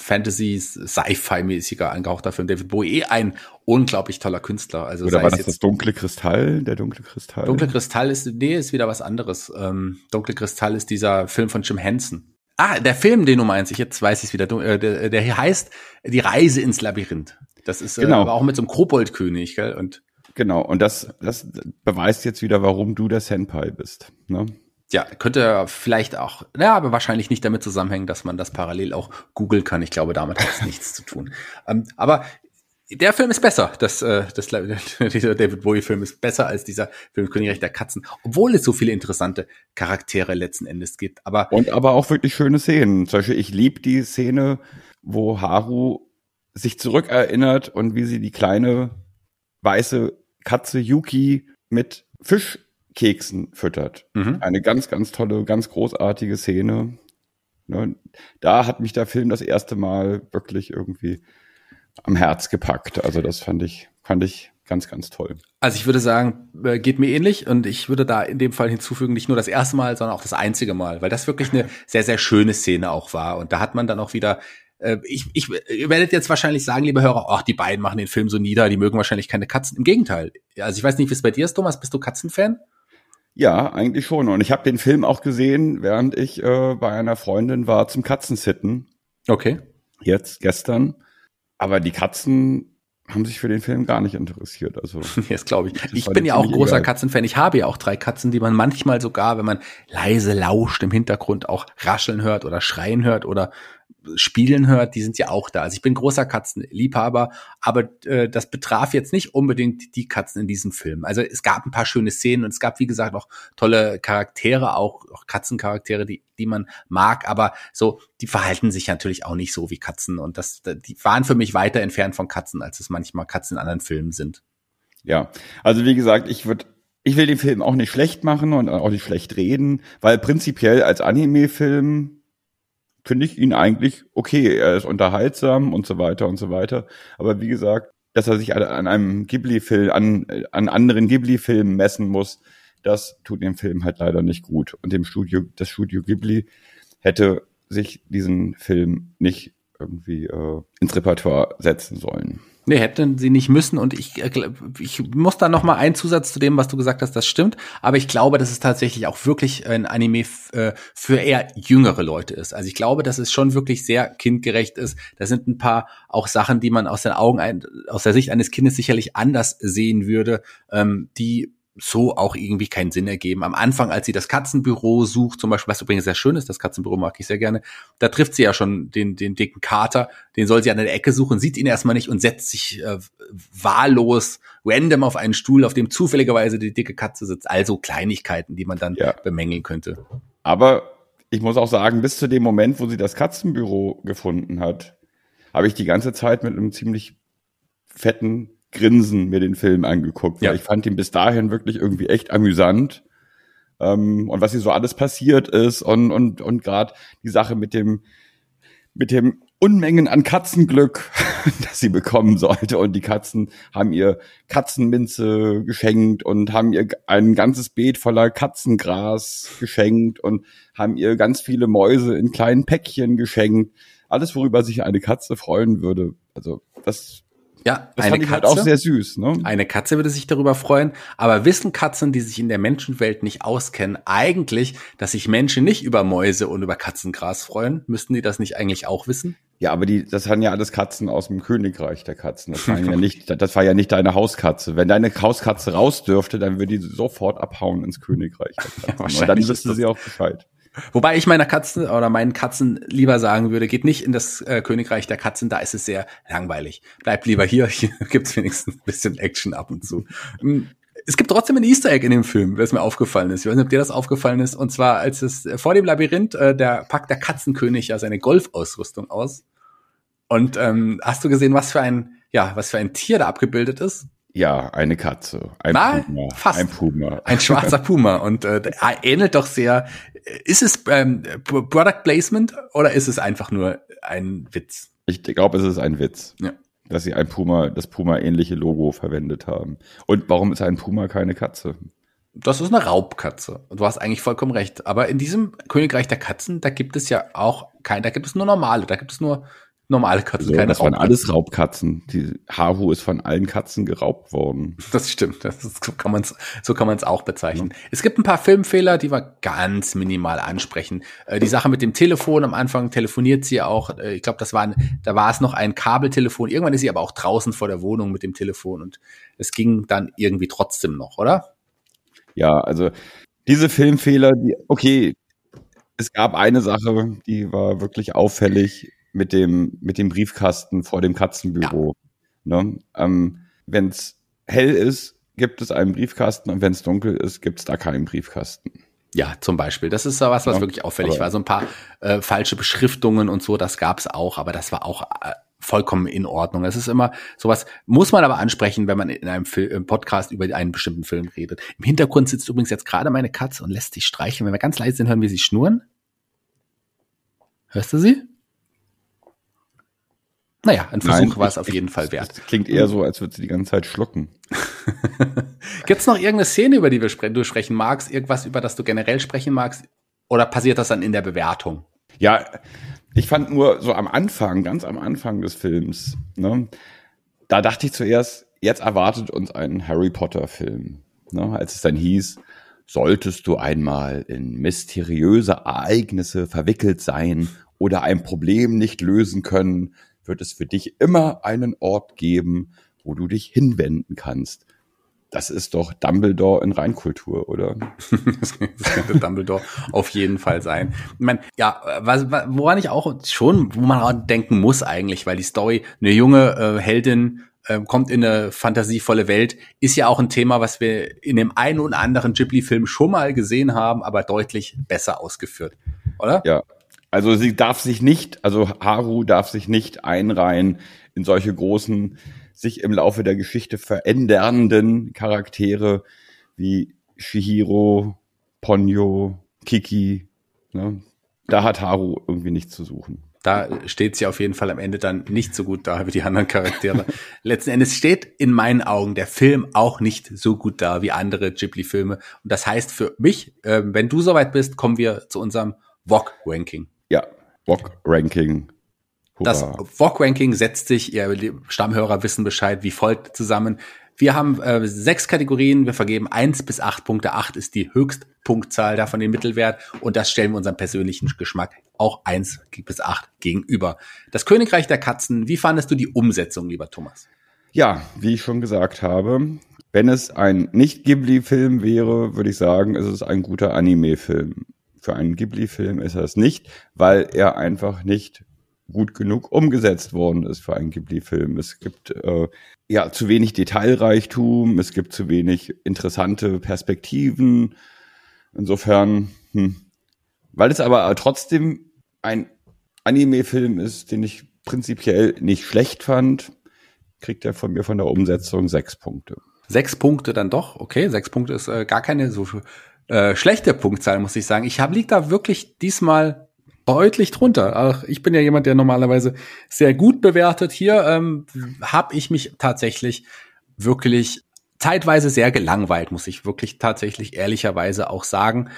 Fantasy, Sci-Fi-mäßiger angehauchter Film. David Bowie, eh ein unglaublich toller Künstler. Also Oder war es das das dunkle Kristall? Der dunkle Kristall? Dunkle Kristall ist, nee, ist wieder was anderes. Ähm, Dunkle Kristall ist dieser Film von Jim Henson. Ah, der Film, den du meinst, ich jetzt weiß ich wieder, du- äh, der, der hier heißt Die Reise ins Labyrinth. Das ist äh, Genau. aber auch mit so einem Koboldkönig, gell? Und Genau, und das, das beweist jetzt wieder, warum du der Senpai bist. Ne? Ja, könnte vielleicht auch, ja, aber wahrscheinlich nicht damit zusammenhängen, dass man das parallel auch googeln kann. Ich glaube, damit hat es nichts zu tun. Ähm, aber der Film ist besser. Das, äh, das, dieser David Bowie-Film ist besser als dieser Film Königreich der Katzen, obwohl es so viele interessante Charaktere letzten Endes gibt. Aber Und aber auch wirklich schöne Szenen. Zum Beispiel, ich liebe die Szene, wo Haru sich zurückerinnert und wie sie die kleine weiße Katze Yuki mit Fischkeksen füttert. Mhm. Eine ganz, ganz tolle, ganz großartige Szene. Ne, da hat mich der Film das erste Mal wirklich irgendwie am Herz gepackt. Also das fand ich, fand ich ganz, ganz toll. Also ich würde sagen, äh, geht mir ähnlich und ich würde da in dem Fall hinzufügen, nicht nur das erste Mal, sondern auch das einzige Mal, weil das wirklich eine sehr, sehr schöne Szene auch war. Und da hat man dann auch wieder, äh, ich, ich, ihr werdet jetzt wahrscheinlich sagen, liebe Hörer, ach, die beiden machen den Film so nieder, die mögen wahrscheinlich keine Katzen. Im Gegenteil. Also ich weiß nicht, wie es bei dir ist, Thomas, bist du Katzenfan? Ja, eigentlich schon. Und ich habe den Film auch gesehen, während ich äh, bei einer Freundin war zum Katzensitten. Okay. Jetzt, gestern. Aber die Katzen haben sich für den Film gar nicht interessiert. Also Jetzt glaube ich. Ich bin ja auch großer egal. Katzenfan. Ich habe ja auch drei Katzen, die man manchmal sogar, wenn man leise lauscht im Hintergrund, auch rascheln hört oder schreien hört oder spielen hört. Die sind ja auch da. Also ich bin großer Katzenliebhaber, aber äh, das betraf jetzt nicht unbedingt die Katzen in diesem Film. Also es gab ein paar schöne Szenen und es gab, wie gesagt, auch tolle Charaktere, auch, auch Katzencharaktere, die, die man mag, aber so, die verhalten sich natürlich auch nicht so wie Katzen und das, die waren für mich weiter entfernt von Katzen, als es manchmal Katzen in anderen Filmen sind. ja, also wie gesagt, ich würde, ich will den Film auch nicht schlecht machen und auch nicht schlecht reden, weil prinzipiell als Anime-Film finde ich ihn eigentlich okay. Er ist unterhaltsam und so weiter und so weiter. Aber wie gesagt, dass er sich an- einem Ghibli-Film, an, an anderen Ghibli-Filmen messen muss, das tut dem Film halt leider nicht gut. Und dem Studio, das Studio Ghibli hätte sich diesen Film nicht irgendwie äh, ins Repertoire setzen sollen. Nee, hätten sie nicht müssen. Und ich, äh, ich muss da noch mal einen Zusatz zu dem, was du gesagt hast, das stimmt. Aber ich glaube, dass es tatsächlich auch wirklich ein Anime äh, für eher jüngere Leute ist. Also ich glaube, dass es schon wirklich sehr kindgerecht ist. Da sind ein paar auch Sachen, die man aus den Augen, aus der Sicht eines Kindes sicherlich anders sehen würde, ähm, die so auch irgendwie keinen Sinn ergeben. Am Anfang, als sie das Katzenbüro sucht, zum Beispiel, was übrigens sehr schön ist, das Katzenbüro mag ich sehr gerne, da trifft sie ja schon den, den dicken Kater, den soll sie an der Ecke suchen, sieht ihn erstmal nicht und setzt sich äh, wahllos, random auf einen Stuhl, auf dem zufälligerweise die dicke Katze sitzt. Also Kleinigkeiten, die man dann ja. bemängeln könnte. Aber ich muss auch sagen, bis zu dem Moment, wo sie das Katzenbüro gefunden hat, habe ich die ganze Zeit mit einem ziemlich fetten Grinsen mir den Film angeguckt. Ja. ich fand ihn bis dahin wirklich irgendwie echt amüsant. Ähm, und was hier so alles passiert ist und, und, und gerade die Sache mit dem, mit dem Unmengen an Katzenglück, das sie bekommen sollte. Und die Katzen haben ihr Katzenminze geschenkt und haben ihr ein ganzes Beet voller Katzengras geschenkt und haben ihr ganz viele Mäuse in kleinen Päckchen geschenkt. Alles, worüber sich eine Katze freuen würde. Also das ja, das eine fand ich Katze, halt auch sehr süß. Ne? Eine Katze würde sich darüber freuen. Aber wissen Katzen, die sich in der Menschenwelt nicht auskennen, eigentlich, dass sich Menschen nicht über Mäuse und über Katzengras freuen? Müssten die das nicht eigentlich auch wissen? Ja, aber die, das waren ja alles Katzen aus dem Königreich der Katzen. Das, waren ja nicht, das war ja nicht deine Hauskatze. Wenn deine Hauskatze raus dürfte, dann würde die sofort abhauen ins Königreich der Katzen. Ja, und dann wüsste sie auch Bescheid. Wobei ich meiner Katzen oder meinen Katzen lieber sagen würde, geht nicht in das äh, Königreich der Katzen, da ist es sehr langweilig. Bleibt lieber hier, hier gibt's wenigstens ein bisschen Action ab und zu. Hm, es gibt trotzdem ein Easter Egg in dem Film, was mir aufgefallen ist. Ich weiß nicht, ob dir das aufgefallen ist. Und zwar, als es äh, vor dem Labyrinth, äh, der packt der Katzenkönig ja seine Golfausrüstung aus. Und ähm, hast du gesehen, was für ein, ja, was für ein Tier da abgebildet ist? Ja, eine Katze. Ein Nein, Puma. Fast. Ein Puma. Ein schwarzer Puma. Und äh, ähnelt doch sehr. Ist es ähm, Product Placement oder ist es einfach nur ein Witz? Ich glaube, es ist ein Witz. Ja. Dass sie ein Puma, das Puma-ähnliche Logo verwendet haben. Und warum ist ein Puma keine Katze? Das ist eine Raubkatze. Du hast eigentlich vollkommen recht. Aber in diesem Königreich der Katzen, da gibt es ja auch kein, da gibt es nur normale, da gibt es nur normale Katzen, so, keine Das waren alles Raubkatzen. Die Haru ist von allen Katzen geraubt worden. Das stimmt. Das ist, so kann man es so kann man es auch bezeichnen. Ja. Es gibt ein paar Filmfehler, die wir ganz minimal ansprechen. Äh, die Sache mit dem Telefon am Anfang telefoniert sie auch. Äh, ich glaube, das war ein, da war es noch ein Kabeltelefon. Irgendwann ist sie aber auch draußen vor der Wohnung mit dem Telefon und es ging dann irgendwie trotzdem noch, oder? Ja, also diese Filmfehler, die okay, es gab eine Sache, die war wirklich auffällig mit dem, mit dem Briefkasten vor dem Katzenbüro. Ja. Ne? Ähm, wenn es hell ist, gibt es einen Briefkasten und wenn es dunkel ist, gibt es da keinen Briefkasten. Ja, zum Beispiel. Das ist so was, was ja, wirklich auffällig war. So ein paar äh, falsche Beschriftungen und so, das gab es auch, aber das war auch äh, vollkommen in Ordnung. Es ist immer sowas, muss man aber ansprechen, wenn man in einem Film, Podcast über einen bestimmten Film redet. Im Hintergrund sitzt übrigens jetzt gerade meine Katze und lässt sich streicheln. Wenn wir ganz leise sind, hören wir sie schnurren. Hörst du sie? Naja, ein Versuch war es auf jeden Fall wert. Das klingt eher so, als würde sie die ganze Zeit schlucken. Gibt es noch irgendeine Szene, über die wir spre du sprechen magst? Irgendwas, über das du generell sprechen magst? Oder passiert das dann in der Bewertung? Ja, ich fand nur so am Anfang, ganz am Anfang des Films, ne, da dachte ich zuerst, jetzt erwartet uns ein Harry Potter-Film. Ne, als es dann hieß, solltest du einmal in mysteriöse Ereignisse verwickelt sein oder ein Problem nicht lösen können, wird es für dich immer einen Ort geben, wo du dich hinwenden kannst. Das ist doch Dumbledore in Reinkultur, oder? das könnte Dumbledore auf jeden Fall sein. Ich meine, ja, was, woran ich auch schon, wo man auch denken muss eigentlich, weil die Story, eine junge äh, Heldin äh, kommt in eine fantasievolle Welt, ist ja auch ein Thema, was wir in dem einen oder anderen Ghibli-Film schon mal gesehen haben, aber deutlich besser ausgeführt, oder? Ja, also sie darf sich nicht, also Haru darf sich nicht einreihen in solche großen, sich im Laufe der Geschichte verändernden Charaktere wie Shihiro, Ponyo, Kiki. Ne? Da hat Haru irgendwie nichts zu suchen. Da steht sie auf jeden Fall am Ende dann nicht so gut da wie die anderen Charaktere. Letzten Endes steht in meinen Augen der Film auch nicht so gut da wie andere Ghibli-Filme. Und das heißt für mich, äh, wenn du soweit bist, kommen wir zu unserem VOG-Ranking. Ja, VOG-Ranking. Das VOG-Ranking setzt sich, ihr Stammhörer wissen Bescheid, wie folgt zusammen. Wir haben äh, sechs Kategorien, wir vergeben eins bis acht Punkte. Acht ist die Höchstpunktzahl davon, den Mittelwert. Und das stellen wir unserem persönlichen Geschmack auch eins bis acht gegenüber. Das Königreich der Katzen, wie fandest du die Umsetzung, lieber Thomas? Ja, wie ich schon gesagt habe, Wenn es ein Nicht-Ghibli-Film wäre, würde ich sagen, ist es ein guter Anime-Film. Für einen Ghibli-Film ist er es nicht, weil er einfach nicht gut genug umgesetzt worden ist für einen Ghibli-Film. Es gibt äh, ja zu wenig Detailreichtum, es gibt zu wenig interessante Perspektiven. Insofern, hm. weil es aber trotzdem ein Anime-Film ist, den ich prinzipiell nicht schlecht fand, kriegt er von mir von der Umsetzung sechs Punkte. Sechs Punkte dann doch, okay. Sechs Punkte ist äh, gar keine so äh, schlechte Punktzahl, muss ich sagen. Ich habe liegt da wirklich diesmal deutlich drunter. Ach, ich bin ja jemand, der normalerweise sehr gut bewertet. Hier ähm, habe ich mich tatsächlich wirklich zeitweise sehr gelangweilt, muss ich wirklich tatsächlich ehrlicherweise auch sagen.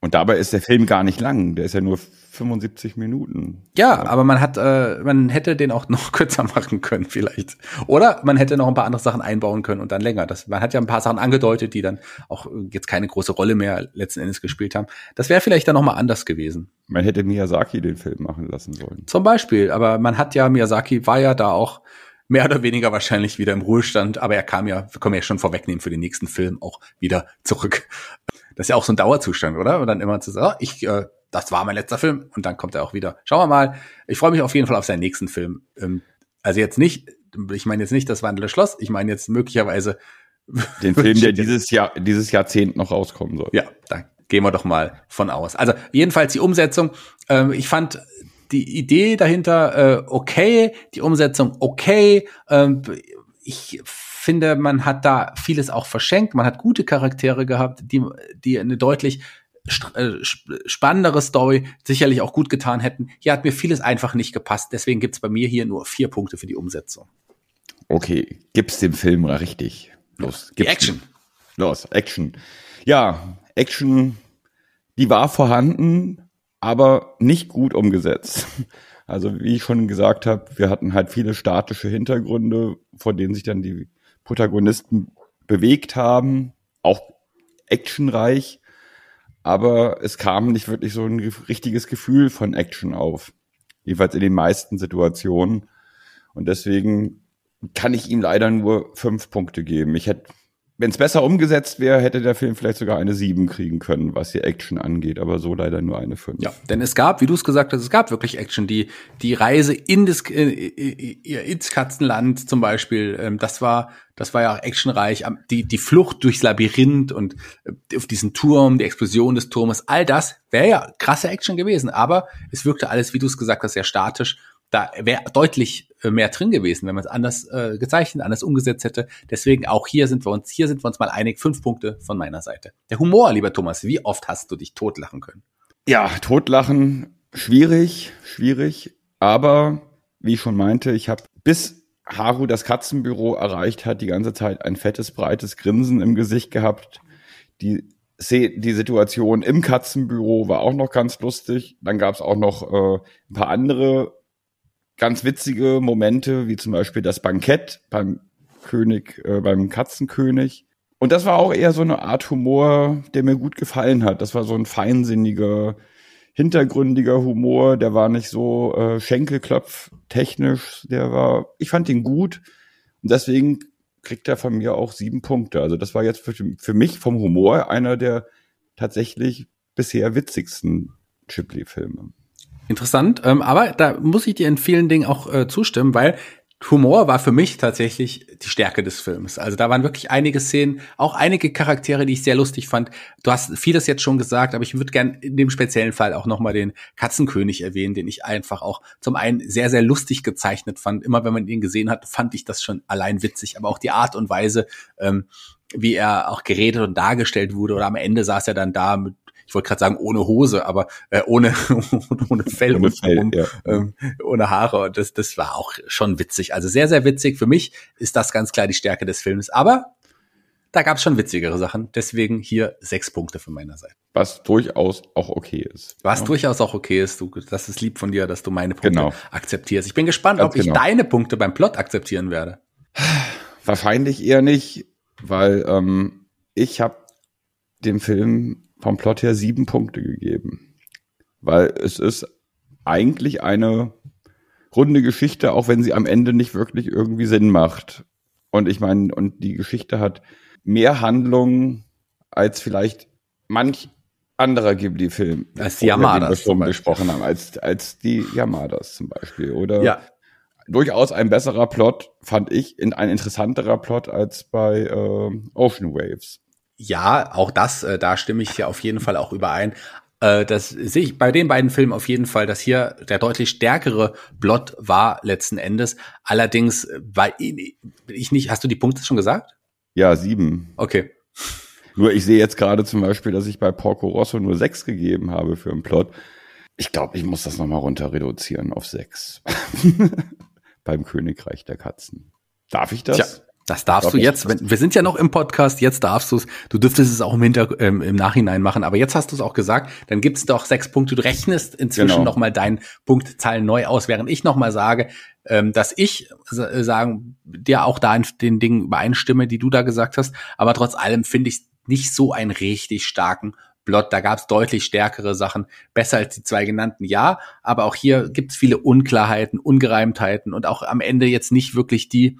Und dabei ist der Film gar nicht lang. Der ist ja nur 75 Minuten. Ja, aber man hat, äh, man hätte den auch noch kürzer machen können, vielleicht. Oder man hätte noch ein paar andere Sachen einbauen können und dann länger. Das, man hat ja ein paar Sachen angedeutet, die dann auch jetzt keine große Rolle mehr letzten Endes gespielt haben. Das wäre vielleicht dann noch mal anders gewesen. Man hätte Miyazaki den Film machen lassen sollen. Zum Beispiel. Aber man hat ja, Miyazaki war ja da auch mehr oder weniger wahrscheinlich wieder im Ruhestand, aber er kam ja, wir können ja schon vorwegnehmen für den nächsten Film auch wieder zurück. Das ist ja auch so ein Dauerzustand, oder? Und dann immer zu sagen, oh, ich, äh, das war mein letzter Film und dann kommt er auch wieder. Schauen wir mal. Ich freue mich auf jeden Fall auf seinen nächsten Film. Ähm, also jetzt nicht, ich meine jetzt nicht das Wandelnde Schloss, ich meine jetzt möglicherweise den Film, der dieses Jahr, dieses Jahrzehnt noch rauskommen soll. Ja, da gehen wir doch mal von aus. Also jedenfalls die Umsetzung. Ähm, ich fand die Idee dahinter äh, okay, die Umsetzung okay. Ähm, ich finde, man hat da vieles auch verschenkt. Man hat gute Charaktere gehabt, die, die eine deutlich äh, spannendere Story sicherlich auch gut getan hätten. Hier hat mir vieles einfach nicht gepasst. Deswegen gibt's bei mir hier nur vier Punkte für die Umsetzung. Okay, gib's dem Film richtig. Los, die Action. Los, Action. Ja, Action, die war vorhanden, aber nicht gut umgesetzt. Also wie ich schon gesagt habe, wir hatten halt viele statische Hintergründe, vor denen sich dann die Protagonisten bewegt haben, auch actionreich, aber es kam nicht wirklich so ein richtiges Gefühl von Action auf. Jedenfalls in den meisten Situationen. Und deswegen kann ich ihm leider nur fünf Punkte geben. Ich hätte wenn es besser umgesetzt wäre, hätte der Film vielleicht sogar eine 7 kriegen können, was die Action angeht, aber so leider nur eine 5. Ja, denn es gab, wie du es gesagt hast, es gab wirklich Action. Die, die Reise in das, ins Katzenland zum Beispiel, ähm, das war, das war ja auch actionreich. Die, die Flucht durchs Labyrinth und äh, auf diesen Turm, die Explosion des Turmes, all das wäre ja krasse Action gewesen, aber es wirkte alles, wie du es gesagt hast, sehr statisch da wäre deutlich äh, mehr drin gewesen, wenn man es anders äh, gezeichnet, anders umgesetzt hätte. Deswegen auch hier sind wir uns, hier sind wir uns mal einig. Fünf Punkte von meiner Seite. Der Humor, lieber Thomas, wie oft hast du dich totlachen können? Ja, totlachen, schwierig, schwierig. Aber wie ich schon meinte, ich habe bis Haru das Katzenbüro erreicht hat, die ganze Zeit ein fettes, breites Grinsen im Gesicht gehabt. Die die Situation im Katzenbüro war auch noch ganz lustig. Dann gab es auch noch äh, ein paar andere ganz witzige Momente, wie zum Beispiel das Bankett beim König, äh, beim Katzenkönig. Und das war auch eher so eine Art Humor, der mir gut gefallen hat. Das war so ein feinsinniger, hintergründiger Humor, der war nicht so äh, Schenkelklopf-technisch, der war, ich fand ihn gut. Und deswegen kriegt er von mir auch sieben Punkte. Also das war jetzt für, für mich vom Humor einer der tatsächlich bisher witzigsten Ghibli-Filme. Interessant, ähm, aber da muss ich dir in vielen Dingen auch äh, zustimmen, weil Humor war für mich tatsächlich die Stärke des Films. Also da waren wirklich einige Szenen, auch einige Charaktere, die ich sehr lustig fand. Du hast vieles jetzt schon gesagt, aber ich würde gern in dem speziellen Fall auch nochmal den Katzenkönig erwähnen, den ich einfach auch zum einen sehr, sehr lustig gezeichnet fand. Immer wenn man ihn gesehen hat, fand ich das schon allein witzig, aber auch die Art und Weise, ähm, wie er auch geredet und dargestellt wurde. Oder am Ende saß er dann da mit ich wollte gerade sagen ohne Hose, aber äh, ohne ohne Fell, ohne, Fell um, ja. ähm, ohne Haare. Und das das war auch schon witzig. Also sehr sehr witzig. Für mich ist das ganz klar die Stärke des Films. Aber da gab es schon witzigere Sachen. Deswegen hier sechs Punkte von meiner Seite. Was durchaus auch okay ist. Was ja. durchaus auch okay ist. Du, das ist lieb von dir, dass du meine Punkte genau. akzeptierst. Ich bin gespannt, Ganz ob genau. ich deine Punkte beim Plot akzeptieren werde. Wahrscheinlich eher nicht, weil ähm, ich habe dem Film vom Plot her sieben Punkte gegeben. Weil es ist eigentlich eine runde Geschichte, auch wenn sie am Ende nicht wirklich irgendwie Sinn macht. Und ich meine, und die Geschichte hat mehr Handlung als vielleicht manch anderer Ghibli-Film, als die Yamadas wir schon besprochen haben, als, als die Yamadas zum Beispiel. Oder ja. durchaus ein besserer Plot, fand ich, in ein interessanterer Plot als bei äh, Ocean Waves. Ja, auch das, äh, da stimme ich ja auf jeden Fall auch überein. Äh, das sehe ich bei den beiden Filmen auf jeden Fall, dass hier der deutlich stärkere Plot war letzten Endes. Allerdings äh, war ich nicht, hast du die Punkte schon gesagt? Ja, sieben. Okay. Nur ich sehe jetzt gerade zum Beispiel, dass ich bei Porco Rosso nur sechs gegeben habe für einen Plot. Ich glaube, ich muss das nochmal runter reduzieren auf sechs. Beim Königreich der Katzen. Darf ich das? Tja, das darfst du jetzt. Wenn, wir sind ja noch im Podcast, jetzt darfst du es. Du dürftest es auch im, Hinter, ähm, im Nachhinein machen, aber jetzt hast du es auch gesagt. Dann gibt es doch sechs Punkte. Du rechnest inzwischen genau. nochmal deinen Punktzahlen neu aus, während ich nochmal sage, ähm, dass ich äh, sagen, dir auch da in den Dingen übereinstimme, die du da gesagt hast. Aber trotz allem finde ich nicht so einen richtig starken Plot. Da gab es deutlich stärkere Sachen, besser als die zwei genannten, ja. Aber auch hier gibt es viele Unklarheiten, Ungereimtheiten und auch am Ende jetzt nicht wirklich die,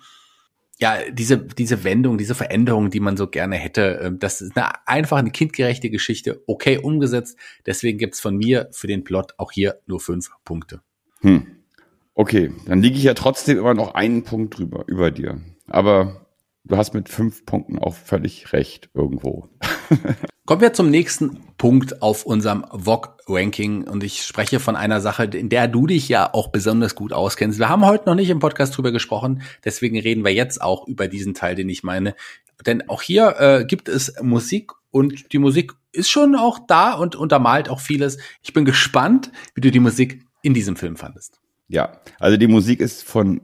ja, diese, diese Wendung, diese Veränderung, die man so gerne hätte. Ähm, das ist eine, einfach eine kindgerechte Geschichte, okay umgesetzt. Deswegen gibt's von mir für den Plot auch hier nur fünf Punkte. Hm. Okay, dann liege ich ja trotzdem immer noch einen Punkt drüber, über dir. Aber du hast mit fünf Punkten auch völlig recht irgendwo. Kommen wir zum nächsten Punkt auf unserem VOG-Ranking und ich spreche von einer Sache, in der du dich ja auch besonders gut auskennst. Wir haben heute noch nicht im Podcast drüber gesprochen, deswegen reden wir jetzt auch über diesen Teil, den ich meine. Denn auch hier äh, gibt es Musik und die Musik ist schon auch da und untermalt auch vieles. Ich bin gespannt, wie du die Musik in diesem Film fandest. Ja, also die Musik ist von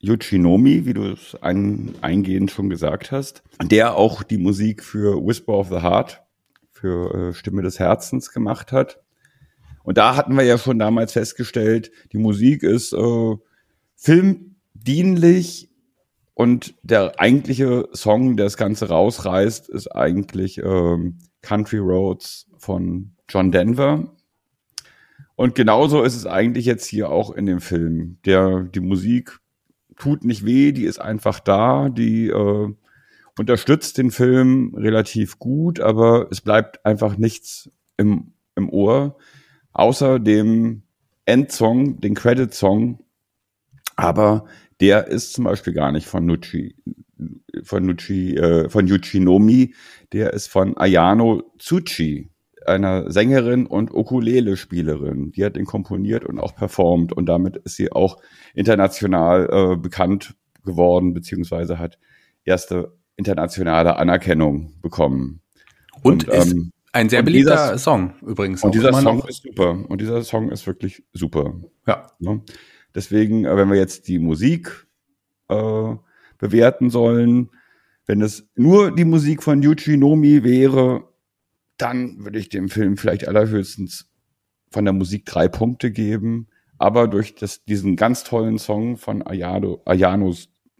Yuchinomi, wie du es ein, eingehend schon gesagt hast, der auch die Musik für Whisper of the Heart, für äh, Stimme des Herzens gemacht hat. Und da hatten wir ja schon damals festgestellt, die Musik ist äh, filmdienlich und der eigentliche Song, der das Ganze rausreißt, ist eigentlich äh, Country Roads von John Denver. Und genauso ist es eigentlich jetzt hier auch in dem Film. Der, die Musik tut nicht weh, die ist einfach da, die äh, unterstützt den Film relativ gut, aber es bleibt einfach nichts im, im Ohr, außer dem Endsong, den Credit-Song. Aber der ist zum Beispiel gar nicht von Nucci, von Nucci, äh, von Yuchi Nomi, der ist von Ayano Tsuchi einer Sängerin und Ukulele-Spielerin. Die hat ihn komponiert und auch performt und damit ist sie auch international äh, bekannt geworden, beziehungsweise hat erste internationale Anerkennung bekommen. Und, und ist ähm, ein sehr beliebter dieser, Song übrigens. Und dieser Song ist super. Und dieser Song ist wirklich super. Ja. Ne? Deswegen, äh, wenn wir jetzt die Musik äh, bewerten sollen, wenn es nur die Musik von Yuji Nomi wäre, dann würde ich dem Film vielleicht allerhöchstens von der Musik drei Punkte geben. Aber durch das, diesen ganz tollen Song von Ayano, Ayano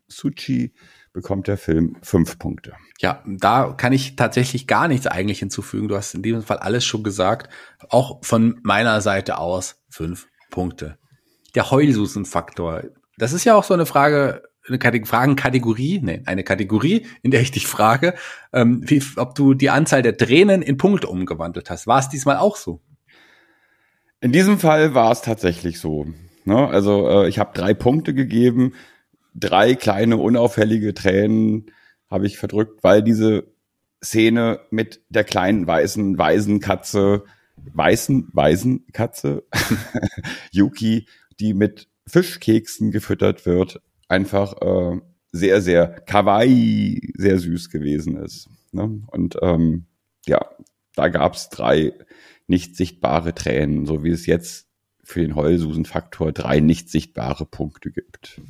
Suchi bekommt der Film fünf Punkte. Ja, da kann ich tatsächlich gar nichts eigentlich hinzufügen. Du hast in diesem Fall alles schon gesagt. Auch von meiner Seite aus fünf Punkte. Der Heulsusen-Faktor. Das ist ja auch so eine Frage, eine Kategor Fragenkategorie, nee, eine Kategorie, in der ich dich frage, ähm, wie, ob du die Anzahl der Tränen in Punkte umgewandelt hast. War es diesmal auch so? In diesem Fall war es tatsächlich so. Ne? Also äh, ich habe drei Punkte gegeben, drei kleine unauffällige Tränen habe ich verdrückt, weil diese Szene mit der kleinen weißen Waisenkatze, weißen Waisenkatze, Yuki, die mit Fischkeksen gefüttert wird, einfach äh, sehr, sehr kawaii, sehr süß gewesen ist. Ne? Und ähm, ja, da gab's drei nicht sichtbare Tränen, so wie es jetzt für den Heulsusen-Faktor drei nicht sichtbare Punkte gibt.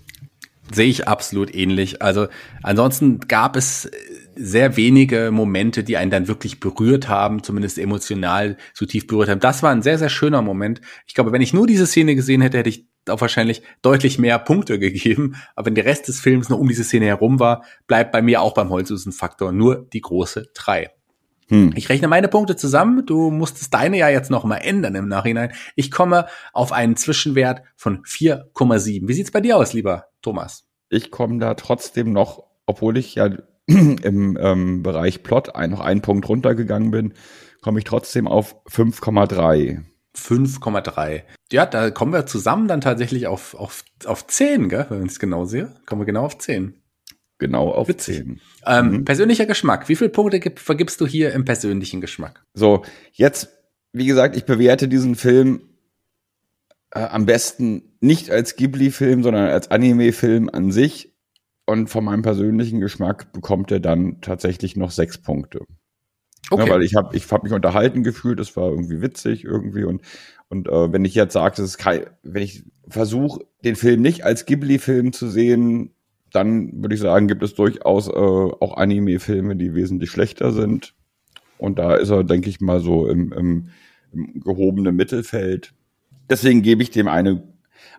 Sehe ich absolut ähnlich. Also ansonsten gab es sehr wenige Momente, die einen dann wirklich berührt haben, zumindest emotional so tief berührt haben. Das war ein sehr, sehr schöner Moment. Ich glaube, wenn ich nur diese Szene gesehen hätte, hätte ich auch wahrscheinlich deutlich mehr Punkte gegeben. Aber wenn der Rest des Films nur um diese Szene herum war, bleibt bei mir auch beim Holzhusen-Faktor nur die große drei. Hm. Ich rechne meine Punkte zusammen. Du musstest deine ja jetzt noch mal ändern im Nachhinein. Ich komme auf einen Zwischenwert von 4,7. Wie sieht's bei dir aus, lieber Thomas? Ich komme da trotzdem noch, obwohl ich ja im ähm, Bereich Plot ein, noch einen Punkt runtergegangen bin, komme ich trotzdem auf 5,3. 5,3. Ja, da kommen wir zusammen dann tatsächlich auf, auf, auf 10, gell? wenn ich es genau sehe. Kommen wir genau auf 10. Genau auf Witzig. 10. Ähm, Mhm. Persönlicher Geschmack. Wie viele Punkte gib, vergibst du hier im persönlichen Geschmack? So, jetzt, wie gesagt, ich bewerte diesen Film äh, am besten nicht als Ghibli-Film, sondern als Anime-Film an sich. Und von meinem persönlichen Geschmack bekommt er dann tatsächlich noch sechs Punkte. Okay. Ja, weil ich habe ich hab mich unterhalten gefühlt, es war irgendwie witzig irgendwie und und äh, wenn ich jetzt sage, das ist kein, wenn ich versuche, den Film nicht als Ghibli-Film zu sehen, dann würde ich sagen, gibt es durchaus äh, auch Anime-Filme, die wesentlich schlechter sind. Und da ist er, denke ich mal, so im, im, im gehobenen Mittelfeld. Deswegen gebe ich dem eine,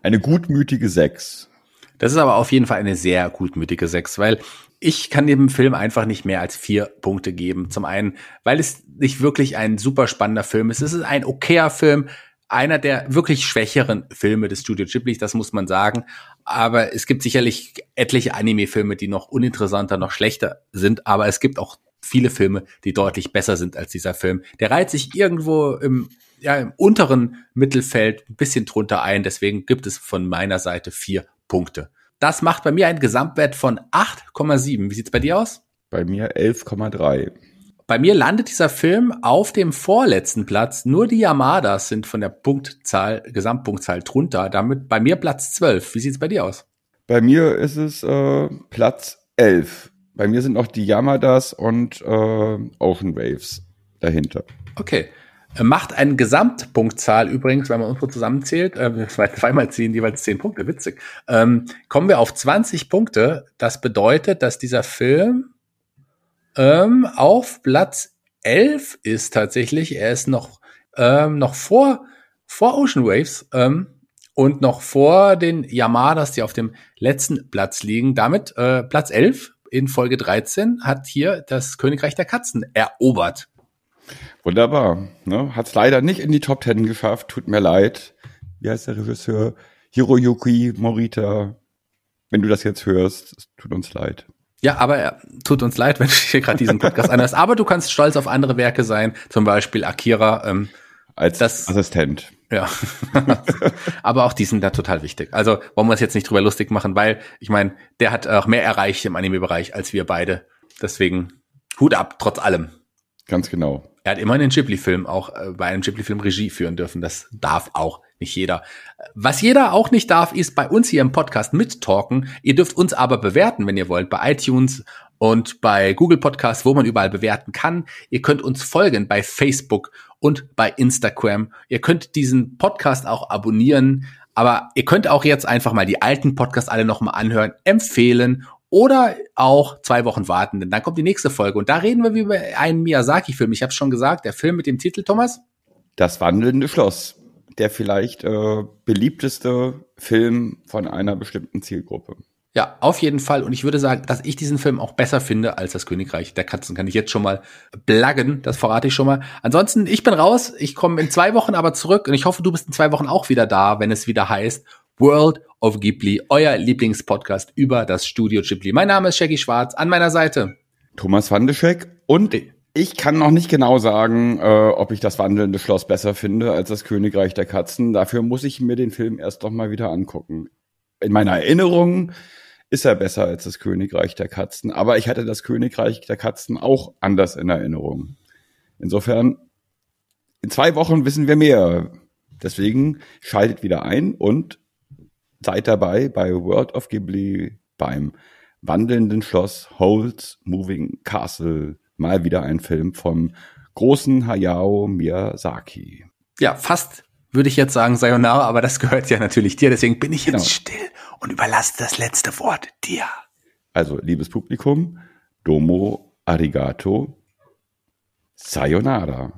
eine gutmütige 6. Das ist aber auf jeden Fall eine sehr gutmütige 6, weil ich kann dem Film einfach nicht mehr als vier Punkte geben. Zum einen, weil es nicht wirklich ein super spannender Film ist. Es ist ein okayer Film, einer der wirklich schwächeren Filme des Studio Ghibli, das muss man sagen. Aber es gibt sicherlich etliche Anime-Filme, die noch uninteressanter, noch schlechter sind. Aber es gibt auch viele Filme, die deutlich besser sind als dieser Film. Der reiht sich irgendwo im, ja, im unteren Mittelfeld ein bisschen drunter ein. Deswegen gibt es von meiner Seite vier Punkte. Das macht bei mir einen Gesamtwert von 8,7. Wie sieht's bei dir aus? Bei mir 11,3. Bei mir landet dieser Film auf dem vorletzten Platz. Nur die Yamadas sind von der Punktzahl, Gesamtpunktzahl drunter. Damit bei mir Platz 12. Wie sieht's bei dir aus? Bei mir ist es äh, Platz 11. Bei mir sind noch die Yamadas und äh, Ocean Waves dahinter. Okay. Äh, Macht eine Gesamtpunktzahl übrigens, wenn man unsere zusammenzählt, äh, zwei- zweimal ziehen jeweils 10 Punkte, witzig. Ähm, kommen wir auf 20 Punkte. Das bedeutet, dass dieser Film ähm, auf Platz 11 ist tatsächlich. Er ist noch, ähm, noch vor, vor Ocean Waves ähm, und noch vor den Yamadas, die auf dem letzten Platz liegen. Damit äh, Platz 11 in Folge 13 hat hier das Königreich der Katzen erobert. Wunderbar. Ne? Hat es leider nicht in die Top Ten geschafft. Tut mir leid. Wie heißt der Regisseur? Hiroyuki Morita. Wenn du das jetzt hörst, es tut uns leid. Ja, aber äh, tut uns leid, wenn du hier gerade diesen Podcast anhörst. Aber du kannst stolz auf andere Werke sein, zum Beispiel Akira. Ähm, Als Das- Assistent. ja, aber auch die sind da total wichtig. Also wollen wir uns jetzt nicht drüber lustig machen, weil ich meine, der hat auch mehr erreicht im Anime-Bereich als wir beide. Deswegen Hut ab, trotz allem. Ganz genau. Er hat immer einen Ghibli-Film auch äh, bei einem Ghibli-Film Regie führen dürfen. Das darf auch nicht jeder. Was jeder auch nicht darf, ist bei uns hier im Podcast mittalken. Ihr dürft uns aber bewerten, wenn ihr wollt, bei iTunes und bei Google Podcasts, wo man überall bewerten kann. Ihr könnt uns folgen bei Facebook und bei Instagram. Ihr könnt diesen Podcast auch abonnieren. Aber ihr könnt auch jetzt einfach mal die alten Podcasts alle nochmal anhören, empfehlen oder auch zwei Wochen warten, denn dann kommt die nächste Folge. Und da reden wir über einen Miyazaki-Film. Ich habe schon gesagt, der Film mit dem Titel, Thomas? Das wandelnde Schloss. Der vielleicht äh, beliebteste Film von einer bestimmten Zielgruppe. Ja, auf jeden Fall. Und ich würde sagen, dass ich diesen Film auch besser finde als das Königreich der Katzen. Kann ich jetzt schon mal blaggen. Das verrate ich schon mal. Ansonsten, ich bin raus. Ich komme in zwei Wochen aber zurück. Und ich hoffe, du bist in zwei Wochen auch wieder da, wenn es wieder heißt World of Ghibli, euer Lieblingspodcast über das Studio Ghibli. Mein Name ist Shaggy Schwarz. An meiner Seite. Thomas Wandeschek und ich kann noch nicht genau sagen, äh, ob ich das wandelnde Schloss besser finde als das Königreich der Katzen. Dafür muss ich mir den Film erst noch mal wieder angucken. In meiner Erinnerung ist er besser als das Königreich der Katzen, aber ich hatte das Königreich der Katzen auch anders in Erinnerung. Insofern, in zwei Wochen wissen wir mehr. Deswegen schaltet wieder ein und seid dabei bei World of Ghibli beim wandelnden Schloss Holes Moving Castle. Mal wieder ein Film vom großen Hayao Miyazaki. Ja, fast würde ich jetzt sagen Sayonara, aber das gehört ja natürlich dir. Deswegen bin ich jetzt Genau. still und überlasse das letzte Wort dir. Also, liebes Publikum, Domo Arigato, Sayonara.